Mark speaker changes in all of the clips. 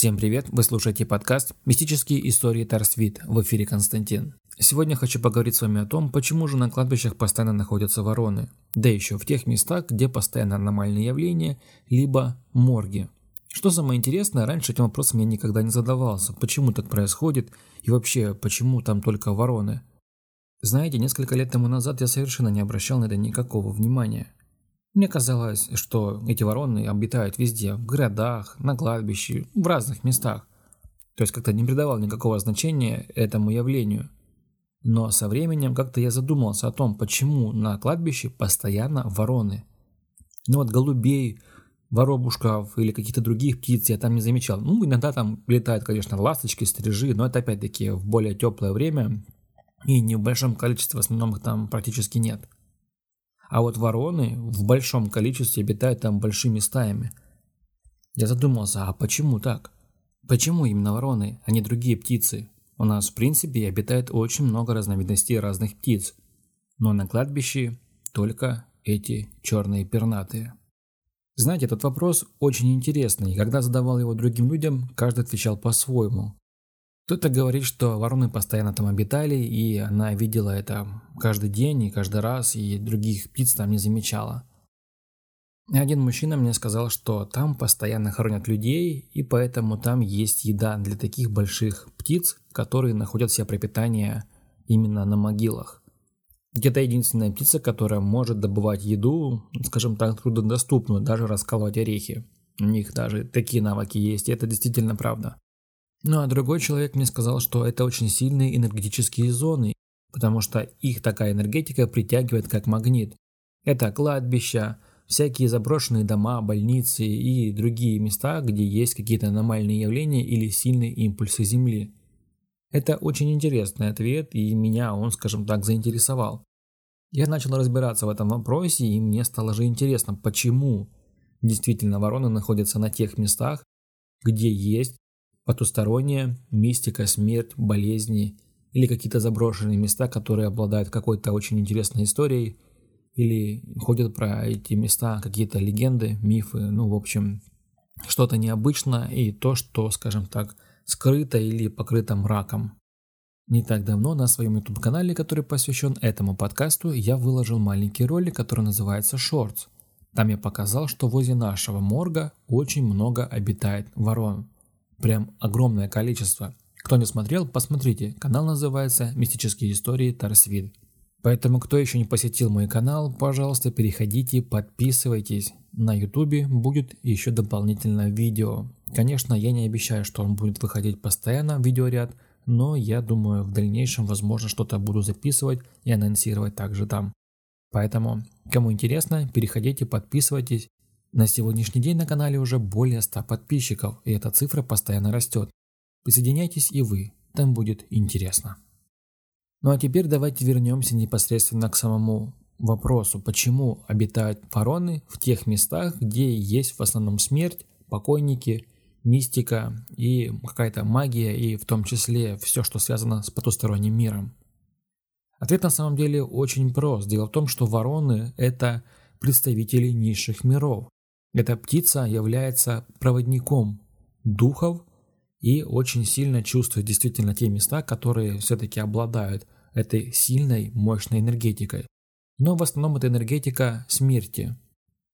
Speaker 1: Всем привет, вы слушаете подкаст «Мистические истории Тарсвит» в эфире Константин. Сегодня хочу поговорить с вами о том, почему же на кладбищах постоянно находятся вороны, да еще в тех местах, где постоянно аномальные явления, либо морги. Что самое интересное, раньше этим вопросом я никогда не задавался, почему так происходит и вообще, почему там только вороны. Знаете, несколько лет тому назад я совершенно не обращал на это никакого внимания. Мне казалось, что эти вороны обитают везде, в городах, на кладбище, в разных местах. То есть как-то не придавал никакого значения этому явлению. Но со временем как-то я задумался о том, почему на кладбище постоянно вороны. Ну вот голубей, воробушков или каких-то других птиц я там не замечал. Ну, иногда там летают, конечно, ласточки, стрижи, но это опять-таки в более теплое время и не в большом количестве, в основном их там практически нет. А вот вороны в большом количестве обитают там большими стаями. Я задумался, а почему так? Почему именно вороны, а не другие птицы? У нас в принципе обитает очень много разновидностей разных птиц. Но на кладбище только эти черные пернатые. Знаете, этот вопрос очень интересный, когда задавал его другим людям, каждый отвечал по-своему. Кто-то говорит, что вороны постоянно там обитали, и она видела это каждый день и каждый раз, и других птиц там не замечала. Один мужчина мне сказал, что там постоянно хоронят людей, и поэтому там есть еда для таких больших птиц, которые находят себе пропитание именно на могилах. Это единственная птица, которая может добывать еду, скажем так, труднодоступную, даже раскалывать орехи. У них даже такие навыки есть, и это действительно правда. Ну а другой человек мне сказал, что это очень сильные энергетические зоны, потому что их такая энергетика притягивает как магнит. Это кладбища, всякие заброшенные дома, больницы и другие места, где есть какие-то аномальные явления или сильные импульсы Земли. Это очень интересный ответ, и меня он, скажем так, заинтересовал. Я начал разбираться в этом вопросе, и мне стало же интересно, почему действительно вороны находятся на тех местах, где есть потусторонняя, мистика, смерть, болезни или какие-то заброшенные места, которые обладают какой-то очень интересной историей, или ходят про эти места какие-то легенды, мифы, ну, в общем, что-то необычное и то, что, скажем так, скрыто или покрыто мраком. Не так давно на своем YouTube-канале, который посвящен этому подкасту, я выложил маленький ролик, который называется Shorts. Там я показал, что возле нашего морга очень много обитает ворон. Прям огромное количество. Кто не смотрел, посмотрите. Канал называется «Мистические истории Тарсвид». Поэтому, кто еще не посетил мой канал, пожалуйста, переходите, подписывайтесь. На ютубе будет еще дополнительное видео. Конечно, я не обещаю, что он будет выходить постоянно в видеоряд, но я думаю, в дальнейшем, возможно, что-то буду записывать и анонсировать также там. Поэтому, кому интересно, переходите, подписывайтесь. На сегодняшний день на канале уже более 100 подписчиков, и эта цифра постоянно растет. Присоединяйтесь и вы, там будет интересно. Ну а теперь давайте вернемся непосредственно к самому вопросу, почему обитают вороны в тех местах, где есть в основном смерть, покойники, мистика и какая-то магия, и в том числе все, что связано с потусторонним миром. Ответ на самом деле очень прост. Дело в том, что вороны – это представители низших миров. Эта птица является проводником духов и очень сильно чувствует действительно те места, которые все-таки обладают этой сильной, мощной энергетикой. Но в основном это энергетика смерти.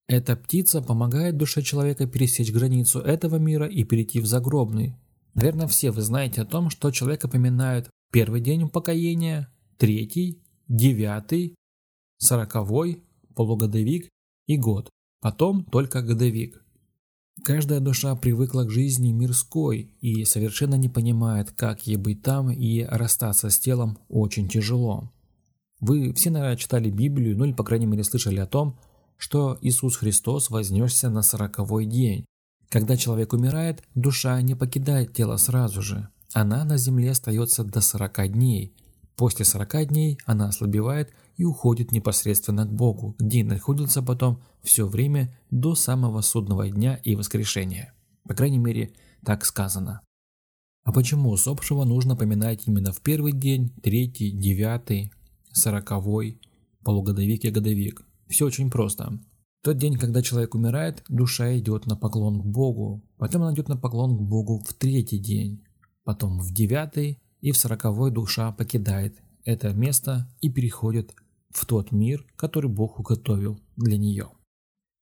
Speaker 1: Эта птица помогает душе человека пересечь границу этого мира и перейти в загробный. Наверное, все вы знаете о том, что человека поминают первый день упокоения, третий, девятый, сороковой, полугодовик и год. Потом только годовик. Каждая душа привыкла к жизни мирской и совершенно не понимает, как ей быть там и расстаться с телом очень тяжело. Вы все, наверное, читали Библию, ну или, по крайней мере, слышали о том, что Иисус Христос вознесся на сороковой день. Когда человек умирает, душа не покидает тело сразу же. Она на земле остается до 40 дней. После 40 дней она ослабевает и уходит непосредственно к Богу, где находится потом все время до самого судного дня и воскрешения. По крайней мере, так сказано. А почему усопшего нужно поминать именно в первый день, третий, девятый, сороковой, полугодовик и годовик? Все очень просто. тот день, когда человек умирает, душа идет на поклон к Богу. Потом она идет на поклон к Богу в третий день. Потом в девятый и в сороковой душа покидает это место и переходит в тот мир, который Бог уготовил для нее.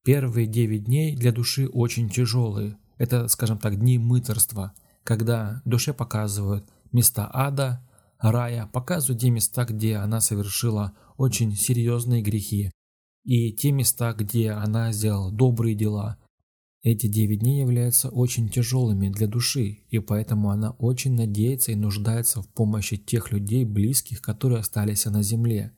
Speaker 1: Первые девять дней для души очень тяжелые. Это, скажем так, дни мыторства, когда душе показывают места ада, рая, показывают те места, где она совершила очень серьезные грехи, и те места, где она сделала добрые дела. Эти девять дней являются очень тяжелыми для души, и поэтому она очень надеется и нуждается в помощи тех людей, близких, которые остались на земле.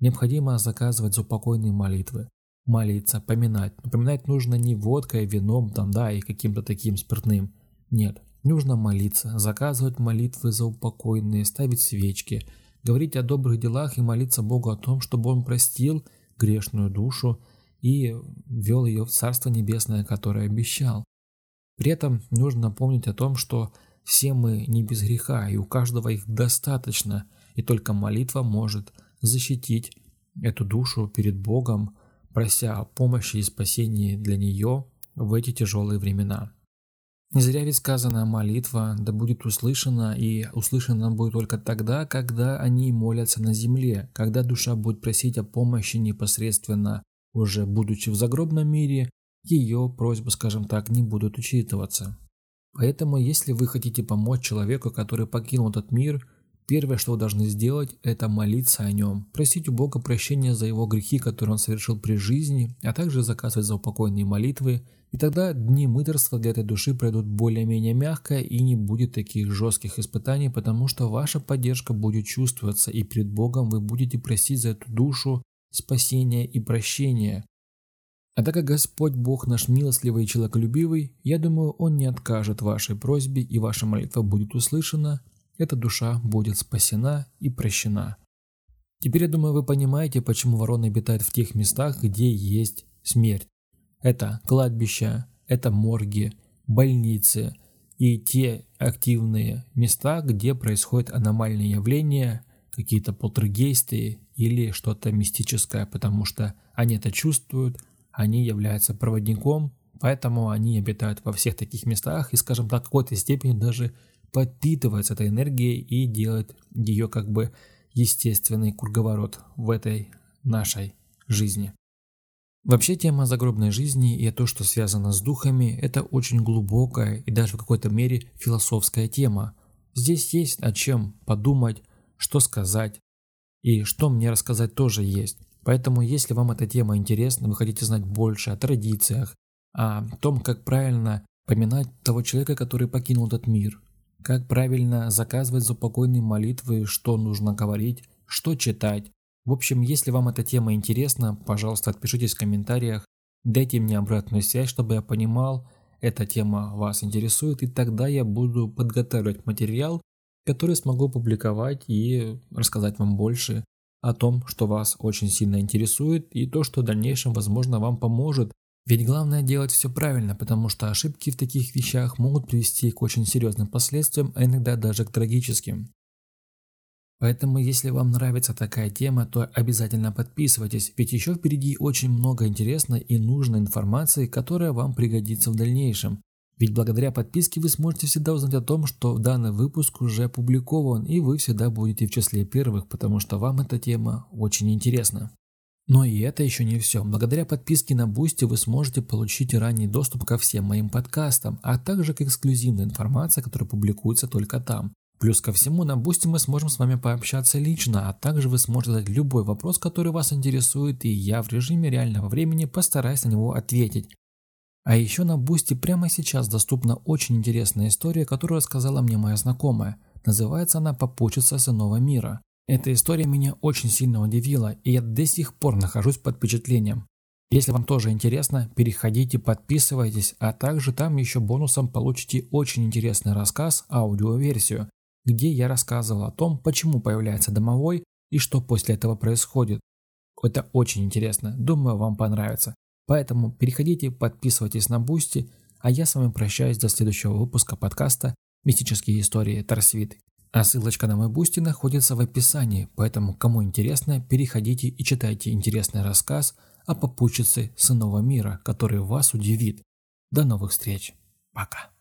Speaker 1: Необходимо заказывать заупокойные молитвы, молиться, поминать. Напоминать нужно не водкой, вином там, да, и каким-то таким спиртным. Нет, нужно молиться, заказывать молитвы за упокойные, ставить свечки, говорить о добрых делах и молиться Богу о том, чтобы Он простил – грешную душу и ввел ее в Царство Небесное, которое обещал. При этом нужно напомнить о том, что все мы не без греха, и у каждого их достаточно, и только молитва может защитить эту душу перед Богом, прося о помощи и спасении для нее в эти тяжелые времена. Не зря ведь сказано молитва, да будет услышана, и услышана будет только тогда, когда они молятся на земле, когда душа будет просить о помощи непосредственно, уже будучи в загробном мире, ее просьбы, скажем так, не будут учитываться. Поэтому, если вы хотите помочь человеку, который покинул этот мир, первое, что вы должны сделать, это молиться о нем, просить у Бога прощения за его грехи, которые он совершил при жизни, а также заказывать за упокойные молитвы и тогда дни мыторства для этой души пройдут более-менее мягко и не будет таких жестких испытаний, потому что ваша поддержка будет чувствоваться, и пред Богом вы будете просить за эту душу спасения и прощения. А так как Господь Бог наш милостливый и человеколюбивый, я думаю, Он не откажет вашей просьбе, и ваша молитва будет услышана, эта душа будет спасена и прощена. Теперь, я думаю, вы понимаете, почему ворона обитает в тех местах, где есть смерть. Это кладбища, это морги, больницы и те активные места, где происходят аномальные явления, какие-то полтергейсты или что-то мистическое, потому что они это чувствуют, они являются проводником, поэтому они обитают во всех таких местах и, скажем так, в какой-то степени даже подпитываются этой энергией и делают ее как бы естественный круговорот в этой нашей жизни. Вообще тема загробной жизни и то, что связано с духами, это очень глубокая и даже в какой-то мере философская тема. Здесь есть о чем подумать, что сказать и что мне рассказать тоже есть. Поэтому, если вам эта тема интересна, вы хотите знать больше о традициях, о том, как правильно поминать того человека, который покинул этот мир, как правильно заказывать запокойные молитвы, что нужно говорить, что читать, в общем, если вам эта тема интересна, пожалуйста, отпишитесь в комментариях, дайте мне обратную связь, чтобы я понимал, эта тема вас интересует, и тогда я буду подготавливать материал, который смогу публиковать и рассказать вам больше о том, что вас очень сильно интересует и то, что в дальнейшем, возможно, вам поможет. Ведь главное делать все правильно, потому что ошибки в таких вещах могут привести к очень серьезным последствиям, а иногда даже к трагическим. Поэтому, если вам нравится такая тема, то обязательно подписывайтесь, ведь еще впереди очень много интересной и нужной информации, которая вам пригодится в дальнейшем. Ведь благодаря подписке вы сможете всегда узнать о том, что данный выпуск уже опубликован, и вы всегда будете в числе первых, потому что вам эта тема очень интересна. Но и это еще не все. Благодаря подписке на Бусти вы сможете получить ранний доступ ко всем моим подкастам, а также к эксклюзивной информации, которая публикуется только там. Плюс ко всему на Бусти мы сможем с вами пообщаться лично, а также вы сможете задать любой вопрос, который вас интересует, и я в режиме реального времени постараюсь на него ответить. А еще на Бусти прямо сейчас доступна очень интересная история, которую рассказала мне моя знакомая. Называется она «Попутчица с иного мира». Эта история меня очень сильно удивила, и я до сих пор нахожусь под впечатлением. Если вам тоже интересно, переходите, подписывайтесь, а также там еще бонусом получите очень интересный рассказ, аудиоверсию где я рассказывал о том, почему появляется домовой и что после этого происходит. Это очень интересно, думаю, вам понравится. Поэтому переходите, подписывайтесь на Бусти, а я с вами прощаюсь до следующего выпуска подкаста «Мистические истории Тарсвит». А ссылочка на мой Бусти находится в описании, поэтому кому интересно, переходите и читайте интересный рассказ, о попутчице с иного мира, который вас удивит. До новых встреч. Пока.